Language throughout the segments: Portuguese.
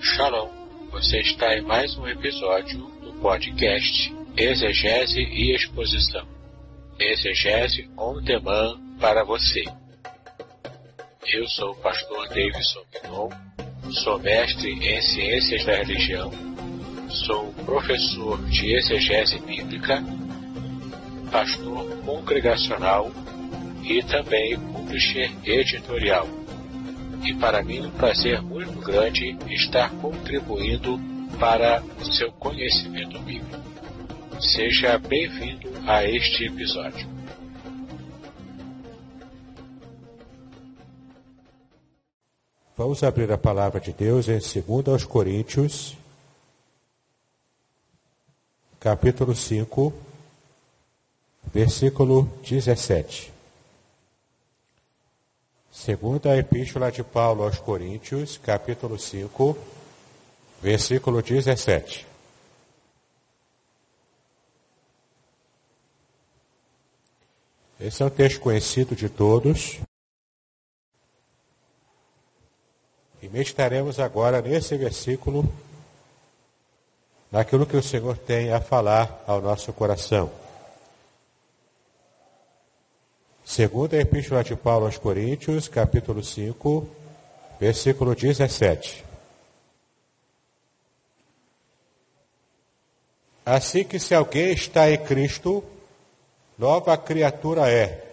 Shalom, você está em mais um episódio do podcast Exegese e Exposição. Exegese on demand para você. Eu sou o pastor Davidson Pinon, sou mestre em Ciências da Religião, sou professor de Exegese Bíblica, pastor congregacional e também publisher editorial. E para mim um prazer muito grande estar contribuindo para o seu conhecimento bíblico. Seja bem-vindo a este episódio. Vamos abrir a palavra de Deus em 2 aos Coríntios, capítulo 5, versículo 17. Segunda Epístola de Paulo aos Coríntios, capítulo 5, versículo 17. Esse é um texto conhecido de todos. E meditaremos agora nesse versículo, naquilo que o Senhor tem a falar ao nosso coração. Segunda Epístola de Paulo aos Coríntios, capítulo 5, versículo 17. Assim que se alguém está em Cristo, nova criatura é.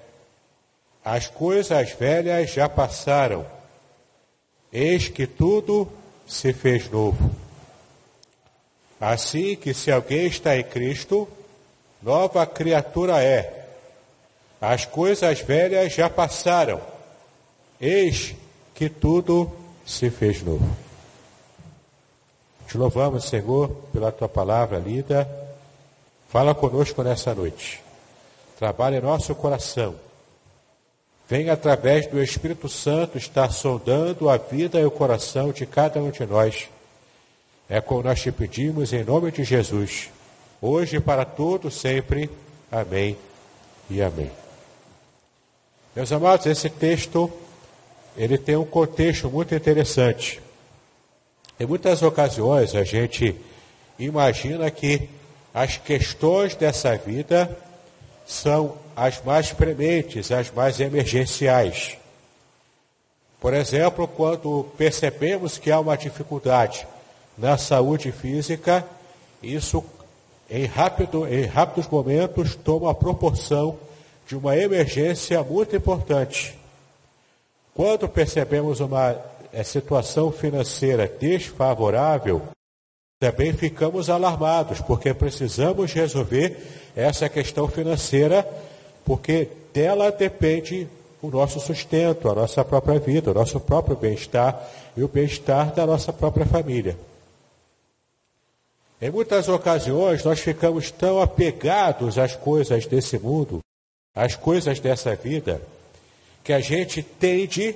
As coisas velhas já passaram, eis que tudo se fez novo. Assim que se alguém está em Cristo, nova criatura é. As coisas velhas já passaram, eis que tudo se fez novo. Te louvamos, Senhor, pela tua palavra lida. Fala conosco nessa noite. Trabalha em nosso coração. Vem através do Espírito Santo estar sondando a vida e o coração de cada um de nós. É como nós te pedimos em nome de Jesus. Hoje para todos sempre. Amém e amém. Meus amados, esse texto ele tem um contexto muito interessante. Em muitas ocasiões a gente imagina que as questões dessa vida são as mais prementes, as mais emergenciais. Por exemplo, quando percebemos que há uma dificuldade na saúde física, isso em, rápido, em rápidos momentos toma proporção de uma emergência muito importante. Quando percebemos uma é, situação financeira desfavorável, também ficamos alarmados, porque precisamos resolver essa questão financeira, porque dela depende o nosso sustento, a nossa própria vida, o nosso próprio bem-estar e o bem-estar da nossa própria família. Em muitas ocasiões, nós ficamos tão apegados às coisas desse mundo as coisas dessa vida, que a gente tende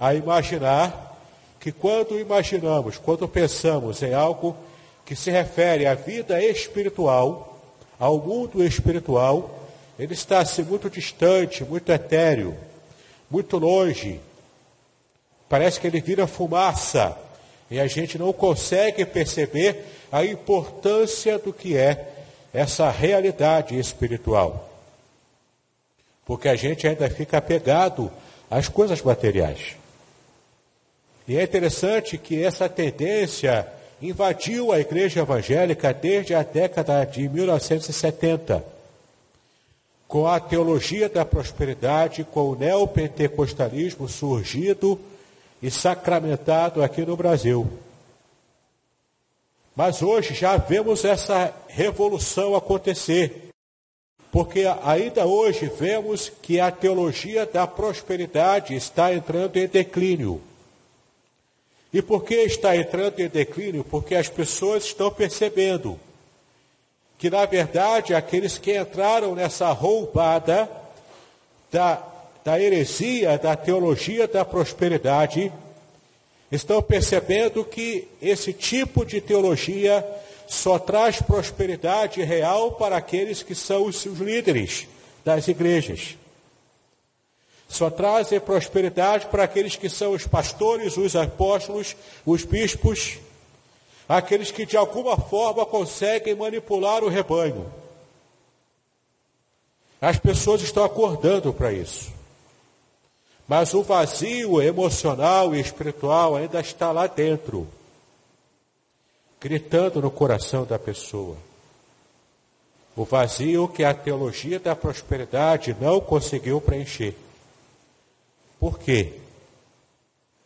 a imaginar que quando imaginamos, quando pensamos em algo que se refere à vida espiritual, ao mundo espiritual, ele está assim muito distante, muito etéreo, muito longe. Parece que ele vira fumaça e a gente não consegue perceber a importância do que é essa realidade espiritual porque a gente ainda fica apegado às coisas materiais. E é interessante que essa tendência invadiu a igreja evangélica desde a década de 1970, com a teologia da prosperidade, com o neopentecostalismo surgido e sacramentado aqui no Brasil. Mas hoje já vemos essa revolução acontecer. Porque ainda hoje vemos que a teologia da prosperidade está entrando em declínio. E por que está entrando em declínio? Porque as pessoas estão percebendo que, na verdade, aqueles que entraram nessa roubada da, da heresia, da teologia da prosperidade, estão percebendo que esse tipo de teologia só traz prosperidade real para aqueles que são os seus líderes das igrejas. Só trazem prosperidade para aqueles que são os pastores, os apóstolos, os bispos, aqueles que de alguma forma conseguem manipular o rebanho. As pessoas estão acordando para isso. Mas o vazio emocional e espiritual ainda está lá dentro, gritando no coração da pessoa. O vazio que a teologia da prosperidade não conseguiu preencher. Por quê?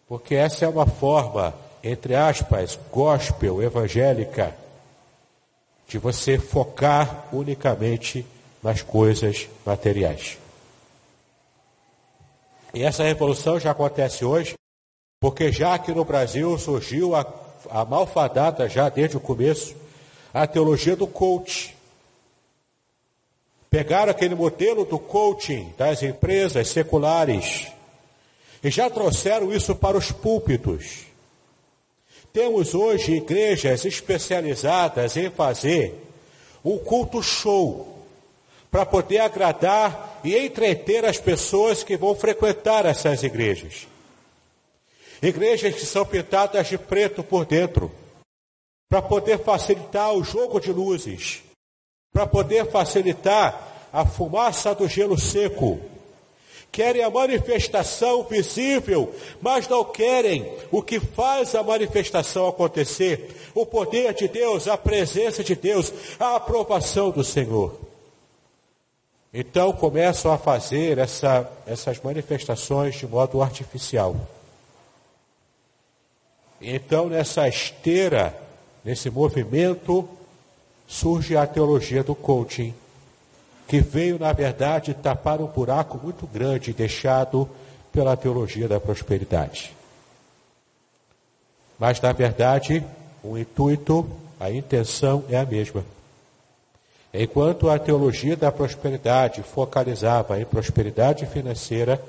Porque essa é uma forma, entre aspas, gospel evangélica, de você focar unicamente nas coisas materiais. E essa revolução já acontece hoje, porque já aqui no Brasil surgiu a, a malfadada, já desde o começo, a teologia do coach. Pegaram aquele modelo do coaching das empresas seculares e já trouxeram isso para os púlpitos. Temos hoje igrejas especializadas em fazer um culto show para poder agradar e entreter as pessoas que vão frequentar essas igrejas. Igrejas que são pintadas de preto por dentro, para poder facilitar o jogo de luzes, para poder facilitar a fumaça do gelo seco. Querem a manifestação visível, mas não querem o que faz a manifestação acontecer: o poder de Deus, a presença de Deus, a aprovação do Senhor. Então começam a fazer essa, essas manifestações de modo artificial. Então, nessa esteira, nesse movimento, surge a teologia do coaching, que veio, na verdade, tapar um buraco muito grande deixado pela teologia da prosperidade. Mas, na verdade, o intuito, a intenção é a mesma. Enquanto a teologia da prosperidade focalizava em prosperidade financeira,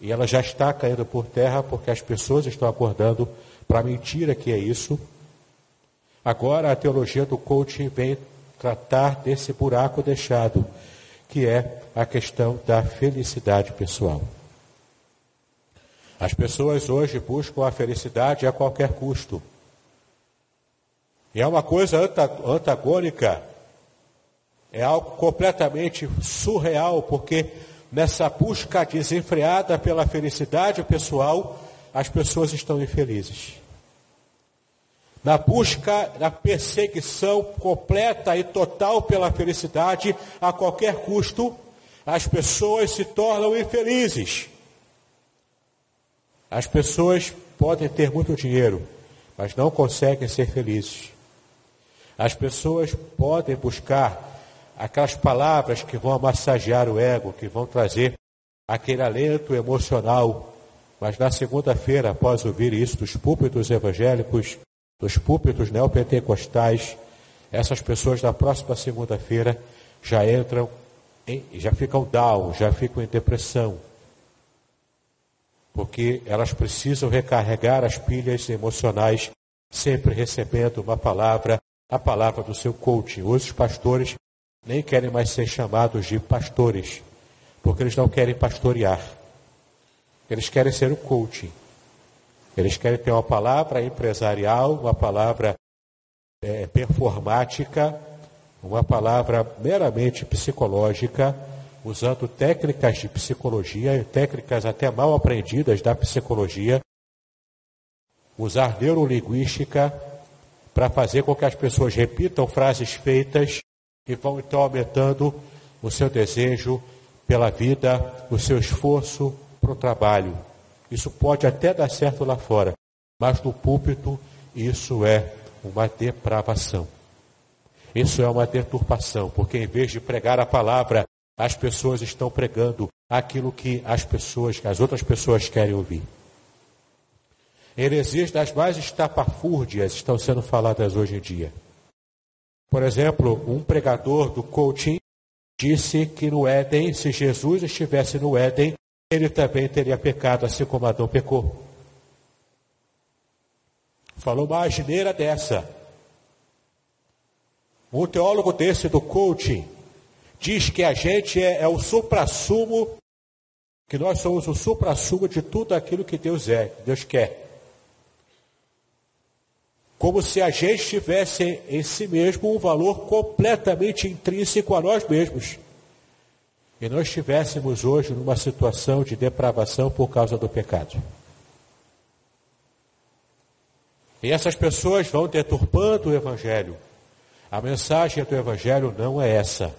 e ela já está caindo por terra porque as pessoas estão acordando para a mentira que é isso, agora a teologia do coaching vem tratar desse buraco deixado, que é a questão da felicidade pessoal. As pessoas hoje buscam a felicidade a qualquer custo. E é uma coisa antagônica é algo completamente surreal, porque nessa busca desenfreada pela felicidade pessoal, as pessoas estão infelizes. Na busca, na perseguição completa e total pela felicidade, a qualquer custo, as pessoas se tornam infelizes. As pessoas podem ter muito dinheiro, mas não conseguem ser felizes. As pessoas podem buscar aquelas palavras que vão massagear o ego, que vão trazer aquele alento emocional. Mas na segunda-feira, após ouvir isso dos púlpitos evangélicos, dos púlpitos neopentecostais, essas pessoas na próxima segunda-feira já entram, em, já ficam down, já ficam em depressão. Porque elas precisam recarregar as pilhas emocionais, sempre recebendo uma palavra, a palavra do seu coaching. Hoje os pastores nem querem mais ser chamados de pastores, porque eles não querem pastorear. Eles querem ser o coaching. Eles querem ter uma palavra empresarial, uma palavra é, performática, uma palavra meramente psicológica, usando técnicas de psicologia, técnicas até mal aprendidas da psicologia, usar neurolinguística para fazer com que as pessoas repitam frases feitas e vão então aumentando o seu desejo pela vida, o seu esforço para o trabalho. Isso pode até dar certo lá fora, mas no púlpito isso é uma depravação. Isso é uma deturpação, porque em vez de pregar a palavra, as pessoas estão pregando aquilo que as pessoas, as outras pessoas querem ouvir. Heresias das mais estapafúrdias estão sendo faladas hoje em dia. Por exemplo, um pregador do coaching disse que no Éden, se Jesus estivesse no Éden, ele também teria pecado, assim como Adão pecou. Falou uma asneira dessa. Um teólogo desse do coaching diz que a gente é, é o supra-sumo Que nós somos o supra-sumo de tudo aquilo que Deus é, que Deus quer. Como se a gente tivesse em si mesmo um valor completamente intrínseco a nós mesmos. E nós estivéssemos hoje numa situação de depravação por causa do pecado. E essas pessoas vão deturpando o Evangelho. A mensagem do Evangelho não é essa.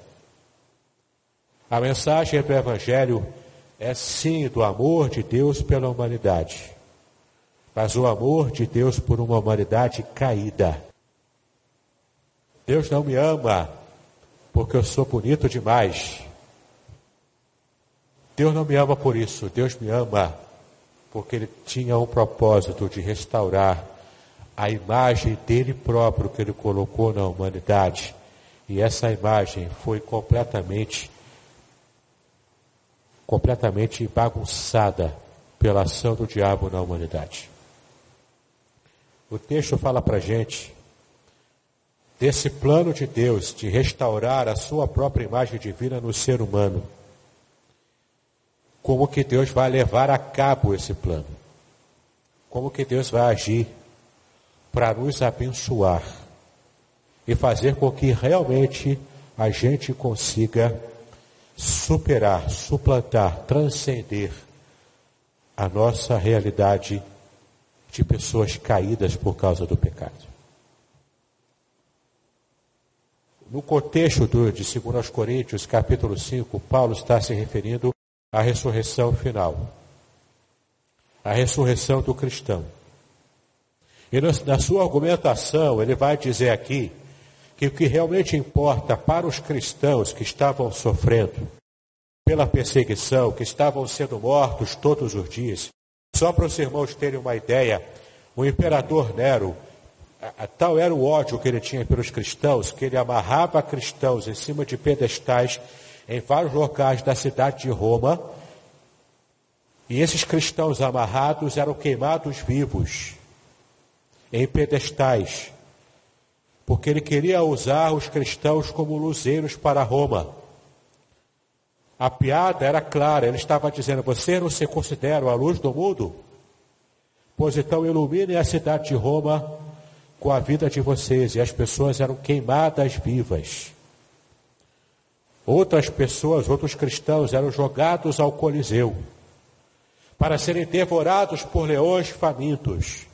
A mensagem do Evangelho é sim do amor de Deus pela humanidade, mas o amor de Deus por uma humanidade caída. Deus não me ama porque eu sou bonito demais. Deus não me ama por isso, Deus me ama porque Ele tinha um propósito de restaurar a imagem dele próprio que ele colocou na humanidade. E essa imagem foi completamente completamente bagunçada pela ação do diabo na humanidade. O texto fala para gente desse plano de Deus de restaurar a sua própria imagem divina no ser humano. Como que Deus vai levar a cabo esse plano? Como que Deus vai agir para nos abençoar e fazer com que realmente a gente consiga superar, suplantar, transcender a nossa realidade de pessoas caídas por causa do pecado. No contexto de 2 Coríntios, capítulo 5, Paulo está se referindo à ressurreição final. A ressurreição do cristão. E na sua argumentação, ele vai dizer aqui que o que realmente importa para os cristãos que estavam sofrendo pela perseguição, que estavam sendo mortos todos os dias, só para os irmãos terem uma ideia, o imperador Nero, tal era o ódio que ele tinha pelos cristãos, que ele amarrava cristãos em cima de pedestais em vários locais da cidade de Roma, e esses cristãos amarrados eram queimados vivos em pedestais, porque ele queria usar os cristãos como luzeiros para Roma. A piada era clara, ele estava dizendo: Você não se considera a luz do mundo? Pois então iluminem a cidade de Roma com a vida de vocês. E as pessoas eram queimadas vivas. Outras pessoas, outros cristãos, eram jogados ao Coliseu para serem devorados por leões famintos.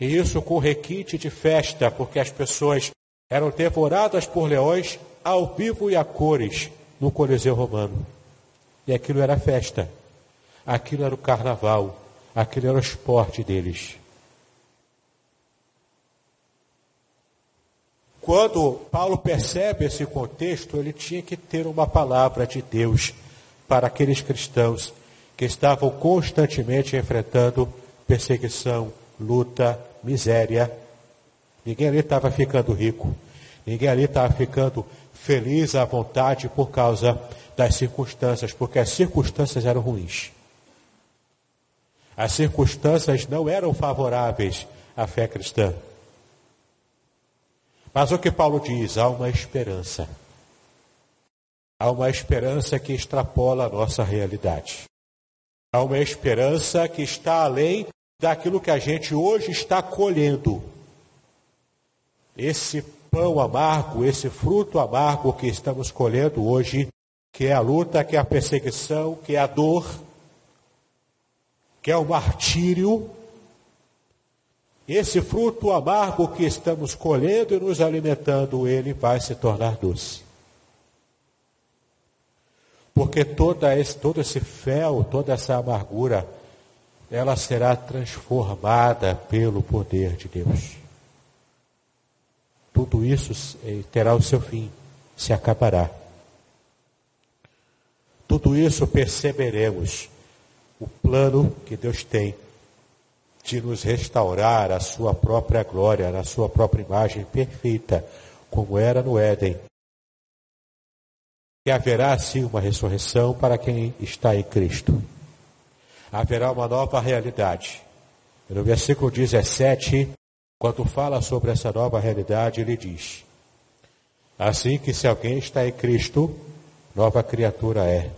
E isso com requinte de festa, porque as pessoas eram devoradas por leões ao vivo e a cores no Coliseu Romano. E aquilo era festa. Aquilo era o carnaval. Aquilo era o esporte deles. Quando Paulo percebe esse contexto, ele tinha que ter uma palavra de Deus para aqueles cristãos que estavam constantemente enfrentando perseguição, luta, miséria. Ninguém ali estava ficando rico. Ninguém ali estava ficando feliz à vontade por causa das circunstâncias, porque as circunstâncias eram ruins. As circunstâncias não eram favoráveis à fé cristã. Mas o que Paulo diz? Há uma esperança. Há uma esperança que extrapola a nossa realidade. Há uma esperança que está além daquilo que a gente hoje está colhendo. Esse pão amargo, esse fruto amargo que estamos colhendo hoje, que é a luta, que é a perseguição, que é a dor, que é o martírio. Esse fruto amargo que estamos colhendo e nos alimentando, ele vai se tornar doce. Porque toda esse, todo esse fel, toda essa amargura, ela será transformada pelo poder de Deus. Tudo isso eh, terá o seu fim, se acabará. Tudo isso perceberemos o plano que Deus tem de nos restaurar a sua própria glória, na sua própria imagem perfeita, como era no Éden. E haverá sim uma ressurreição para quem está em Cristo haverá uma nova realidade. No versículo 17, quando fala sobre essa nova realidade, ele diz: Assim que se alguém está em Cristo, nova criatura é.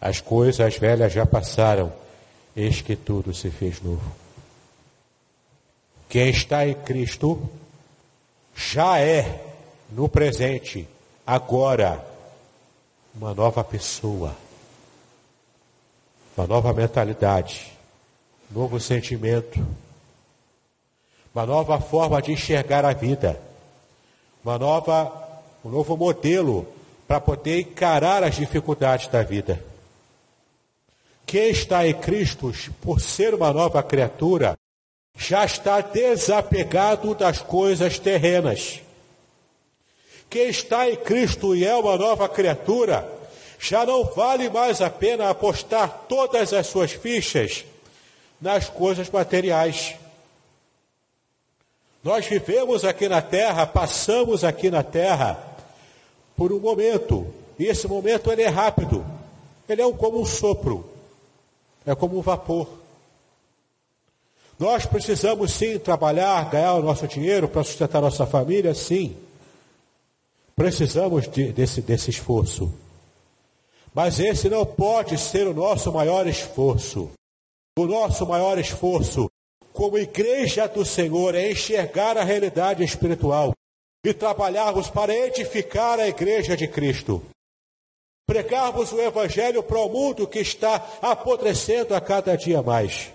As coisas velhas já passaram, eis que tudo se fez novo. Quem está em Cristo já é, no presente, agora, uma nova pessoa, uma nova mentalidade, novo sentimento, uma nova forma de enxergar a vida, uma nova, um novo modelo para poder encarar as dificuldades da vida. Quem está em Cristo, por ser uma nova criatura, já está desapegado das coisas terrenas. Quem está em Cristo e é uma nova criatura, já não vale mais a pena apostar todas as suas fichas nas coisas materiais. Nós vivemos aqui na terra, passamos aqui na terra por um momento, e esse momento ele é rápido, ele é como um sopro, é como um vapor. Nós precisamos sim trabalhar, ganhar o nosso dinheiro para sustentar nossa família, sim. Precisamos de, desse, desse esforço. Mas esse não pode ser o nosso maior esforço. O nosso maior esforço como igreja do Senhor é enxergar a realidade espiritual e trabalharmos para edificar a igreja de Cristo. Pregarmos o evangelho para o mundo que está apodrecendo a cada dia mais.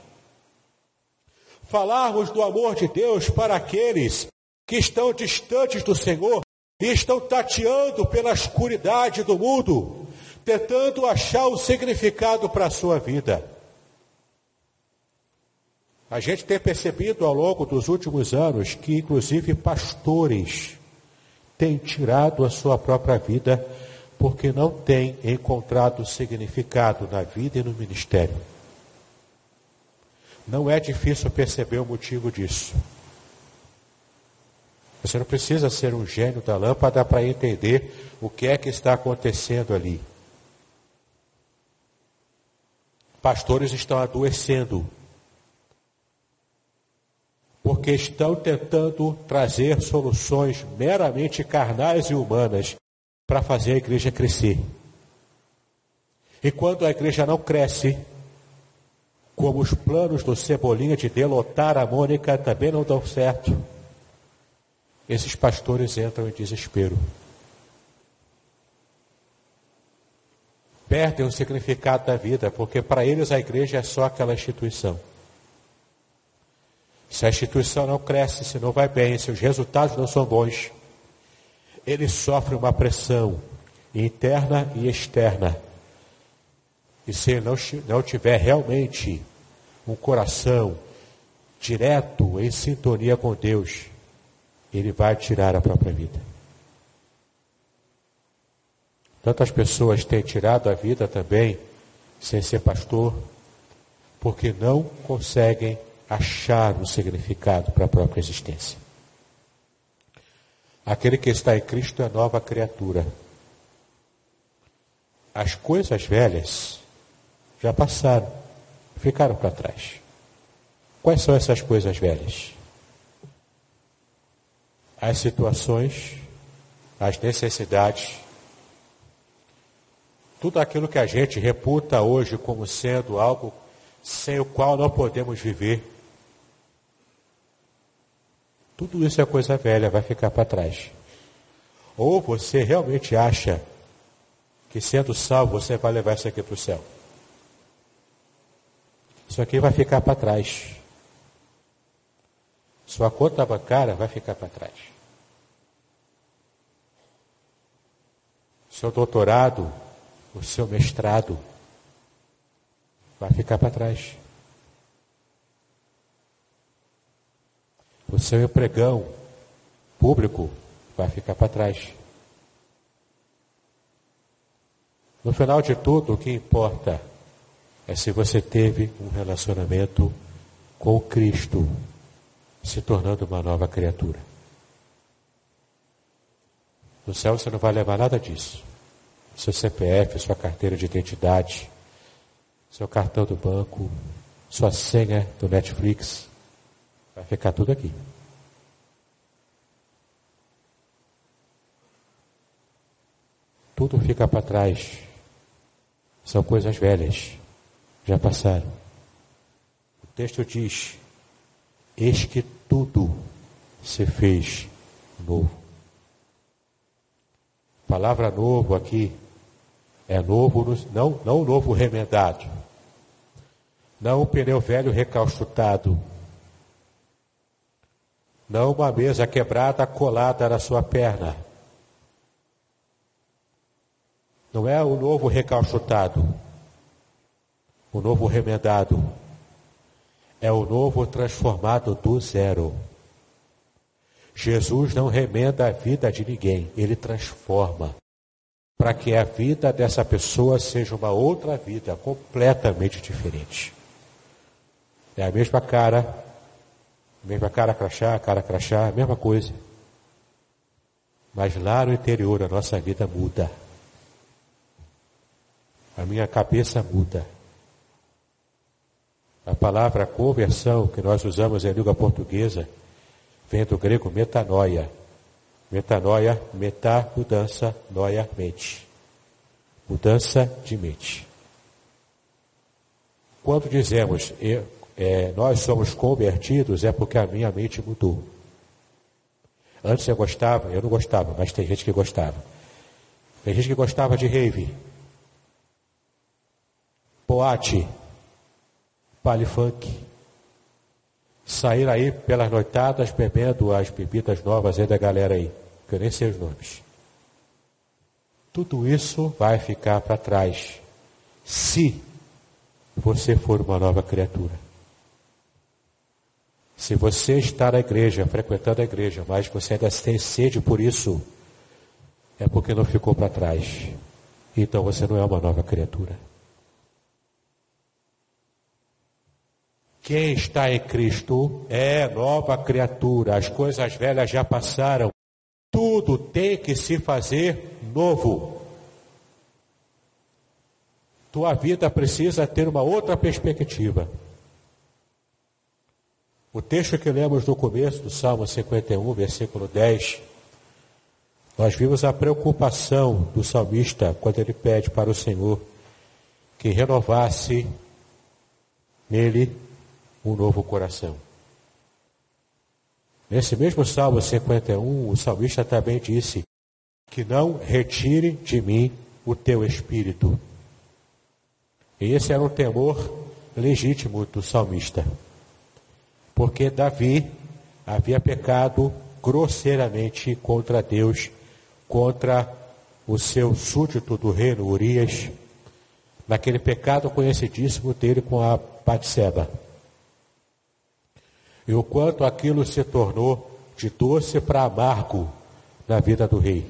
Falarmos do amor de Deus para aqueles que estão distantes do Senhor e estão tateando pela escuridade do mundo, tentando achar o significado para a sua vida. A gente tem percebido ao longo dos últimos anos que, inclusive, pastores têm tirado a sua própria vida porque não têm encontrado significado na vida e no ministério. Não é difícil perceber o motivo disso. Você não precisa ser um gênio da lâmpada para entender o que é que está acontecendo ali. Pastores estão adoecendo porque estão tentando trazer soluções meramente carnais e humanas para fazer a igreja crescer. E quando a igreja não cresce, como os planos do Cebolinha de delotar a Mônica também não dão certo, esses pastores entram em desespero. Perdem o significado da vida, porque para eles a igreja é só aquela instituição. Se a instituição não cresce, se não vai bem, se os resultados não são bons, ele sofre uma pressão interna e externa. E se ele não, não tiver realmente um coração direto, em sintonia com Deus, ele vai tirar a própria vida. Tantas pessoas têm tirado a vida também, sem ser pastor, porque não conseguem achar o significado para a própria existência. Aquele que está em Cristo é nova criatura. As coisas velhas já passaram, ficaram para trás. Quais são essas coisas velhas? As situações, as necessidades, tudo aquilo que a gente reputa hoje como sendo algo sem o qual não podemos viver, tudo isso é coisa velha, vai ficar para trás. Ou você realmente acha que sendo salvo você vai levar isso aqui para o céu. Isso aqui vai ficar para trás. Sua conta bancária vai ficar para trás. Seu doutorado, o seu mestrado, vai ficar para trás. o seu empregão público vai ficar para trás. No final de tudo, o que importa é se você teve um relacionamento com Cristo, se tornando uma nova criatura. No céu você não vai levar nada disso. Seu CPF, sua carteira de identidade, seu cartão do banco, sua senha do Netflix, Vai ficar tudo aqui. Tudo fica para trás. são coisas velhas, já passaram. O texto diz: Eis que tudo se fez novo. Palavra novo aqui é novo, não, não novo remendado, não um pneu velho recalchutado, não uma mesa quebrada colada na sua perna. Não é o novo recalchutado, o novo remendado. É o novo transformado do zero. Jesus não remenda a vida de ninguém, ele transforma. Para que a vida dessa pessoa seja uma outra vida completamente diferente. É a mesma cara, mesma cara crachá, cara crachá, mesma coisa. Mas lá no interior a nossa vida muda. A minha cabeça muda. A palavra conversão que nós usamos em língua portuguesa vem do grego metanoia. Metanoia, metá, mudança, noia, mente. Mudança de mente. Quando dizemos é, nós somos convertidos, é porque a minha mente mudou. Antes eu gostava, eu não gostava, mas tem gente que gostava. Tem gente que gostava de rave, boate, baile funk. Sair aí pelas noitadas bebendo as bebidas novas aí da galera aí, que eu nem sei os nomes. Tudo isso vai ficar para trás se você for uma nova criatura. Se você está na igreja, frequentando a igreja, mas você ainda tem sede por isso, é porque não ficou para trás. Então você não é uma nova criatura. Quem está em Cristo é nova criatura. As coisas velhas já passaram. Tudo tem que se fazer novo. Tua vida precisa ter uma outra perspectiva. O texto que lemos no começo do Salmo 51, versículo 10, nós vimos a preocupação do salmista quando ele pede para o Senhor que renovasse nele um novo coração. Nesse mesmo Salmo 51, o salmista também disse que não retire de mim o teu espírito. E esse era um temor legítimo do salmista porque Davi havia pecado grosseiramente contra Deus, contra o seu súdito do reino, Urias, naquele pecado conhecidíssimo dele com a Batseba. E o quanto aquilo se tornou de doce para amargo na vida do rei.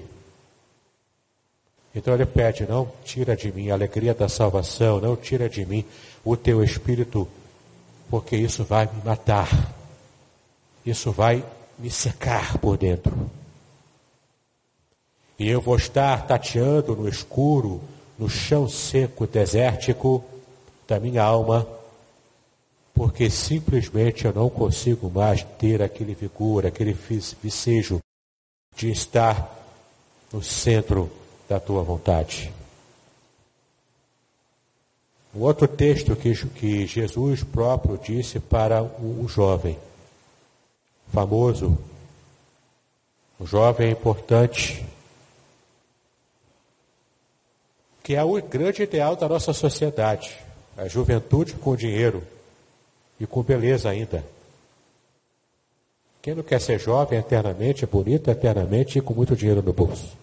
Então ele pede: não tira de mim a alegria da salvação, não tira de mim o teu espírito porque isso vai me matar. Isso vai me secar por dentro. E eu vou estar tateando no escuro, no chão seco, desértico da minha alma, porque simplesmente eu não consigo mais ter aquele vigor, aquele vicejo de estar no centro da tua vontade. Um outro texto que, que Jesus próprio disse para o, o jovem, famoso, o jovem importante, que é o grande ideal da nossa sociedade, a juventude com dinheiro e com beleza ainda. Quem não quer ser jovem eternamente, bonito eternamente e com muito dinheiro no bolso?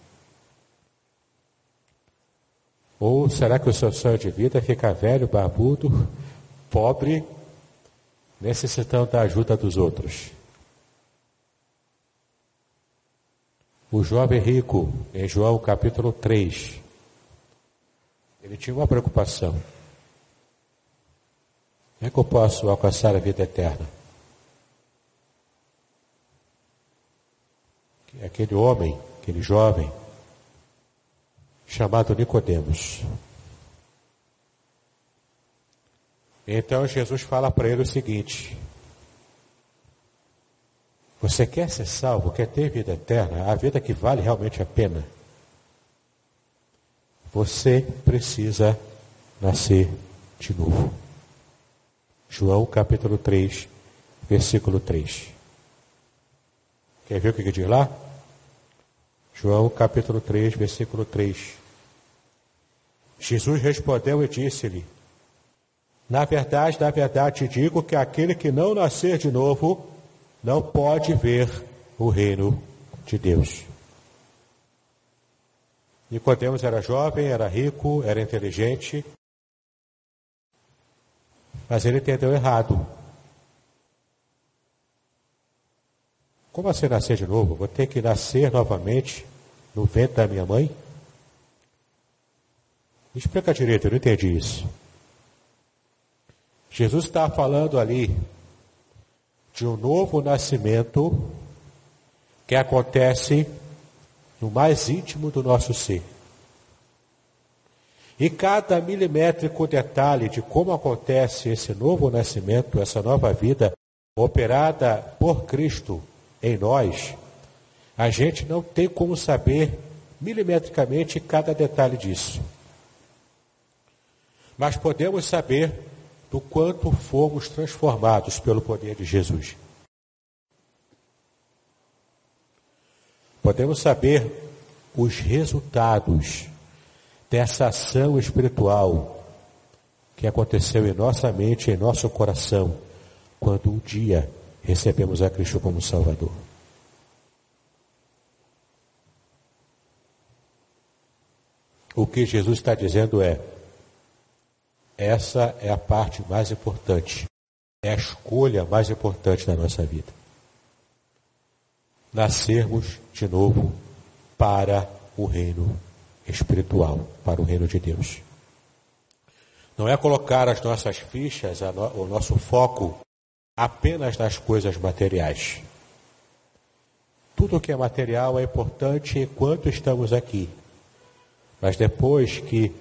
Ou será que o seu sonho de vida é ficar velho, barbudo, pobre, necessitando da ajuda dos outros? O jovem rico, em João capítulo 3, ele tinha uma preocupação. Como é que eu posso alcançar a vida eterna? Aquele homem, aquele jovem, chamado Nicodemos. Então Jesus fala para ele o seguinte: Você quer ser salvo, quer ter vida eterna, a vida que vale realmente a pena? Você precisa nascer de novo. João capítulo 3, versículo 3. Quer ver o que diz lá? João capítulo 3, versículo 3. Jesus respondeu e disse-lhe: Na verdade, na verdade te digo que aquele que não nascer de novo não pode ver o reino de Deus. Nicodemos era jovem, era rico, era inteligente, mas ele entendeu errado. Como assim nascer de novo? Vou ter que nascer novamente no ventre da minha mãe? Me explica direito, eu não entendi isso. Jesus está falando ali de um novo nascimento que acontece no mais íntimo do nosso ser. E cada milimétrico detalhe de como acontece esse novo nascimento, essa nova vida operada por Cristo em nós, a gente não tem como saber milimetricamente cada detalhe disso. Mas podemos saber do quanto fomos transformados pelo poder de Jesus. Podemos saber os resultados dessa ação espiritual que aconteceu em nossa mente, em nosso coração, quando um dia recebemos a Cristo como Salvador. O que Jesus está dizendo é: essa é a parte mais importante, é a escolha mais importante da nossa vida nascermos de novo para o reino espiritual, para o reino de Deus. Não é colocar as nossas fichas, o nosso foco apenas nas coisas materiais. Tudo que é material é importante enquanto estamos aqui. Mas depois que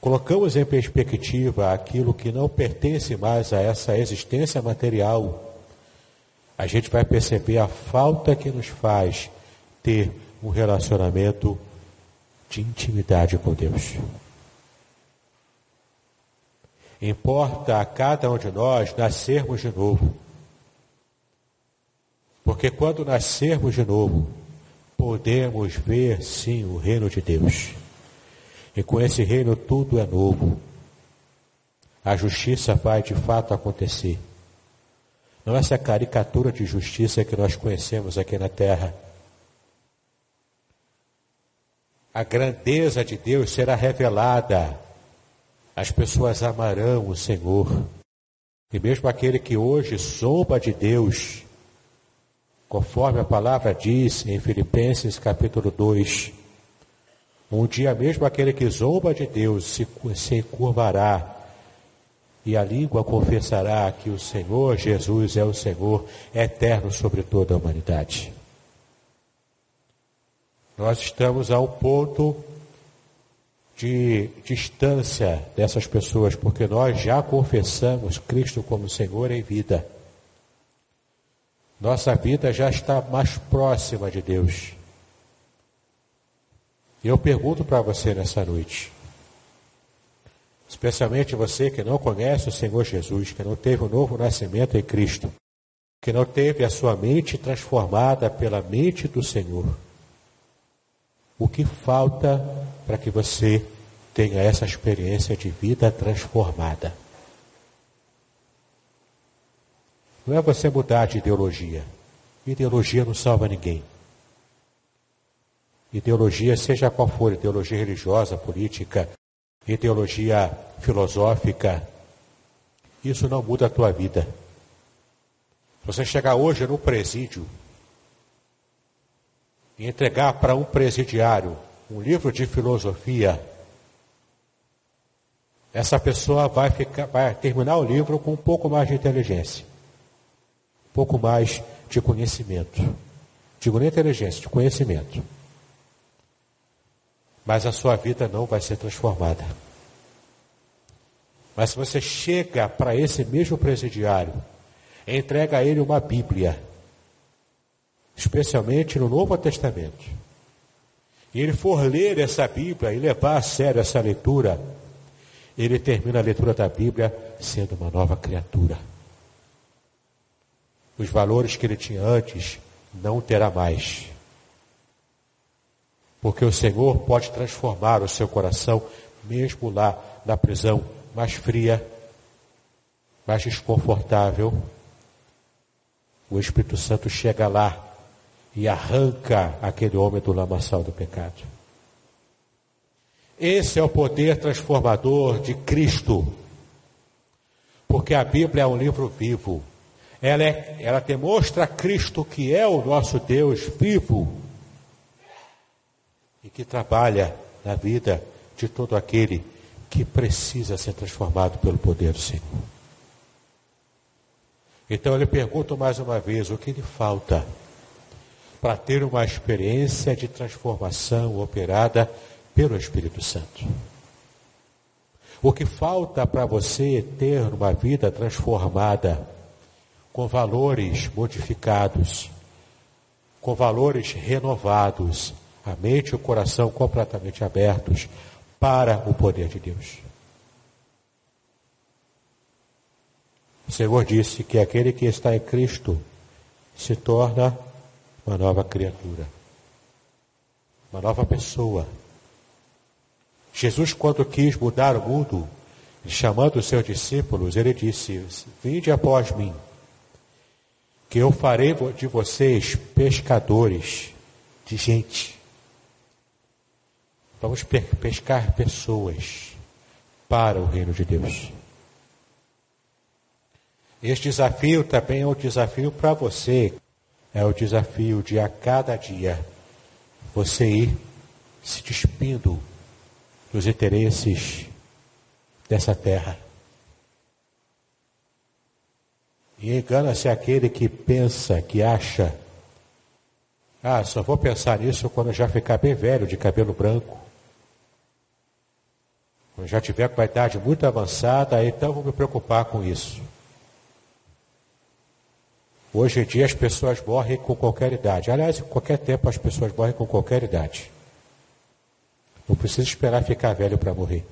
colocamos em perspectiva aquilo que não pertence mais a essa existência material, a gente vai perceber a falta que nos faz ter um relacionamento de intimidade com Deus. Importa a cada um de nós nascermos de novo. Porque quando nascermos de novo, podemos ver sim o reino de Deus. E com esse reino tudo é novo. A justiça vai de fato acontecer. Não é essa caricatura de justiça que nós conhecemos aqui na terra. A grandeza de Deus será revelada. As pessoas amarão o Senhor. E mesmo aquele que hoje zomba de Deus, conforme a palavra diz em Filipenses capítulo 2, um dia mesmo aquele que zomba de Deus se, se encurvará e a língua confessará que o Senhor Jesus é o Senhor eterno sobre toda a humanidade. Nós estamos a um ponto de distância dessas pessoas, porque nós já confessamos Cristo como Senhor em vida. Nossa vida já está mais próxima de Deus. Eu pergunto para você nessa noite: Especialmente você que não conhece o Senhor Jesus, que não teve o um novo nascimento em Cristo, que não teve a sua mente transformada pela mente do Senhor. O que falta para que você tenha essa experiência de vida transformada? Não é você mudar de ideologia. Ideologia não salva ninguém. Ideologia, seja qual for, ideologia religiosa, política, ideologia filosófica, isso não muda a tua vida. Você chegar hoje no presídio e entregar para um presidiário um livro de filosofia, essa pessoa vai, ficar, vai terminar o livro com um pouco mais de inteligência, um pouco mais de conhecimento. Digo nem inteligência, de conhecimento mas a sua vida não vai ser transformada. Mas se você chega para esse mesmo presidiário, entrega a ele uma Bíblia, especialmente no Novo Testamento, e ele for ler essa Bíblia e levar a sério essa leitura, ele termina a leitura da Bíblia sendo uma nova criatura. Os valores que ele tinha antes não terá mais. Porque o Senhor pode transformar o seu coração, mesmo lá na prisão mais fria, mais desconfortável. O Espírito Santo chega lá e arranca aquele homem do lamaçal do pecado. Esse é o poder transformador de Cristo. Porque a Bíblia é um livro vivo. Ela, é, ela demonstra Cristo que é o nosso Deus vivo e que trabalha na vida de todo aquele que precisa ser transformado pelo poder do Senhor. Então eu lhe pergunto mais uma vez: o que lhe falta para ter uma experiência de transformação operada pelo Espírito Santo? O que falta para você ter uma vida transformada, com valores modificados, com valores renovados, a mente e o coração completamente abertos para o poder de Deus. O Senhor disse que aquele que está em Cristo se torna uma nova criatura, uma nova pessoa. Jesus, quando quis mudar o mundo, chamando os seus discípulos, ele disse: Vinde após mim, que eu farei de vocês pescadores de gente. Vamos pescar pessoas para o reino de Deus. Este desafio também é um desafio para você. É o desafio de a cada dia você ir se despindo dos interesses dessa terra. E engana-se aquele que pensa, que acha, ah, só vou pensar nisso quando já ficar bem velho, de cabelo branco. Quando já tiver com a idade muito avançada, então vou me preocupar com isso. Hoje em dia as pessoas morrem com qualquer idade. Aliás, em qualquer tempo as pessoas morrem com qualquer idade. Não precisa esperar ficar velho para morrer.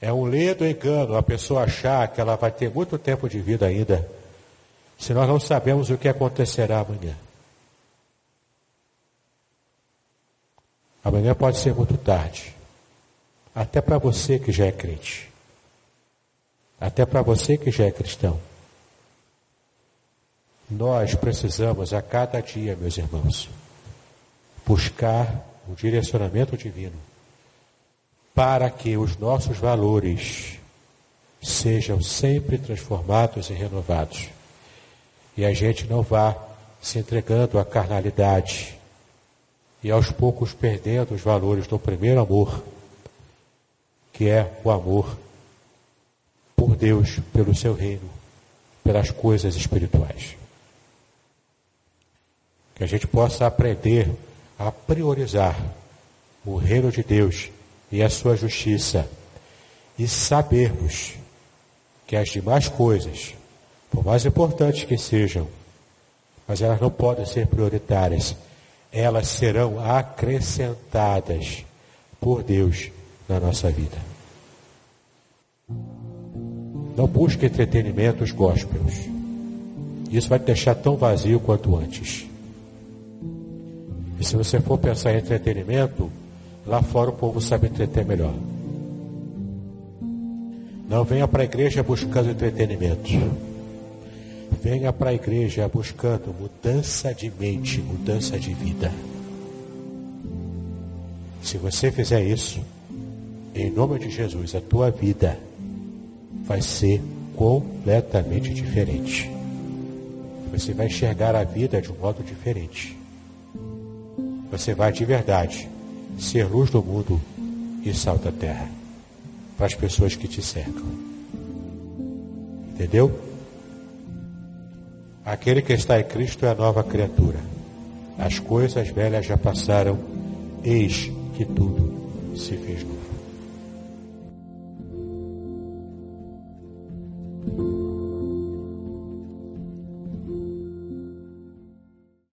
É um ledo engano a pessoa achar que ela vai ter muito tempo de vida ainda, se nós não sabemos o que acontecerá amanhã. Amanhã pode ser muito tarde. Até para você que já é crente. Até para você que já é cristão. Nós precisamos a cada dia, meus irmãos, buscar o um direcionamento divino para que os nossos valores sejam sempre transformados e renovados. E a gente não vá se entregando à carnalidade, e aos poucos perdendo os valores do primeiro amor, que é o amor por Deus, pelo seu reino, pelas coisas espirituais. Que a gente possa aprender a priorizar o reino de Deus e a sua justiça e sabermos que as demais coisas, por mais importantes que sejam, mas elas não podem ser prioritárias elas serão acrescentadas por Deus na nossa vida. Não busque entretenimentos gospels. Isso vai te deixar tão vazio quanto antes. E se você for pensar em entretenimento, lá fora o povo sabe entreter melhor. Não venha para a igreja buscando entretenimento. Venha para a igreja buscando mudança de mente, mudança de vida. Se você fizer isso, em nome de Jesus, a tua vida vai ser completamente diferente. Você vai enxergar a vida de um modo diferente. Você vai de verdade ser luz do mundo e sal da terra para as pessoas que te cercam. Entendeu? Aquele que está em Cristo é a nova criatura. As coisas velhas já passaram, eis que tudo se fez novo.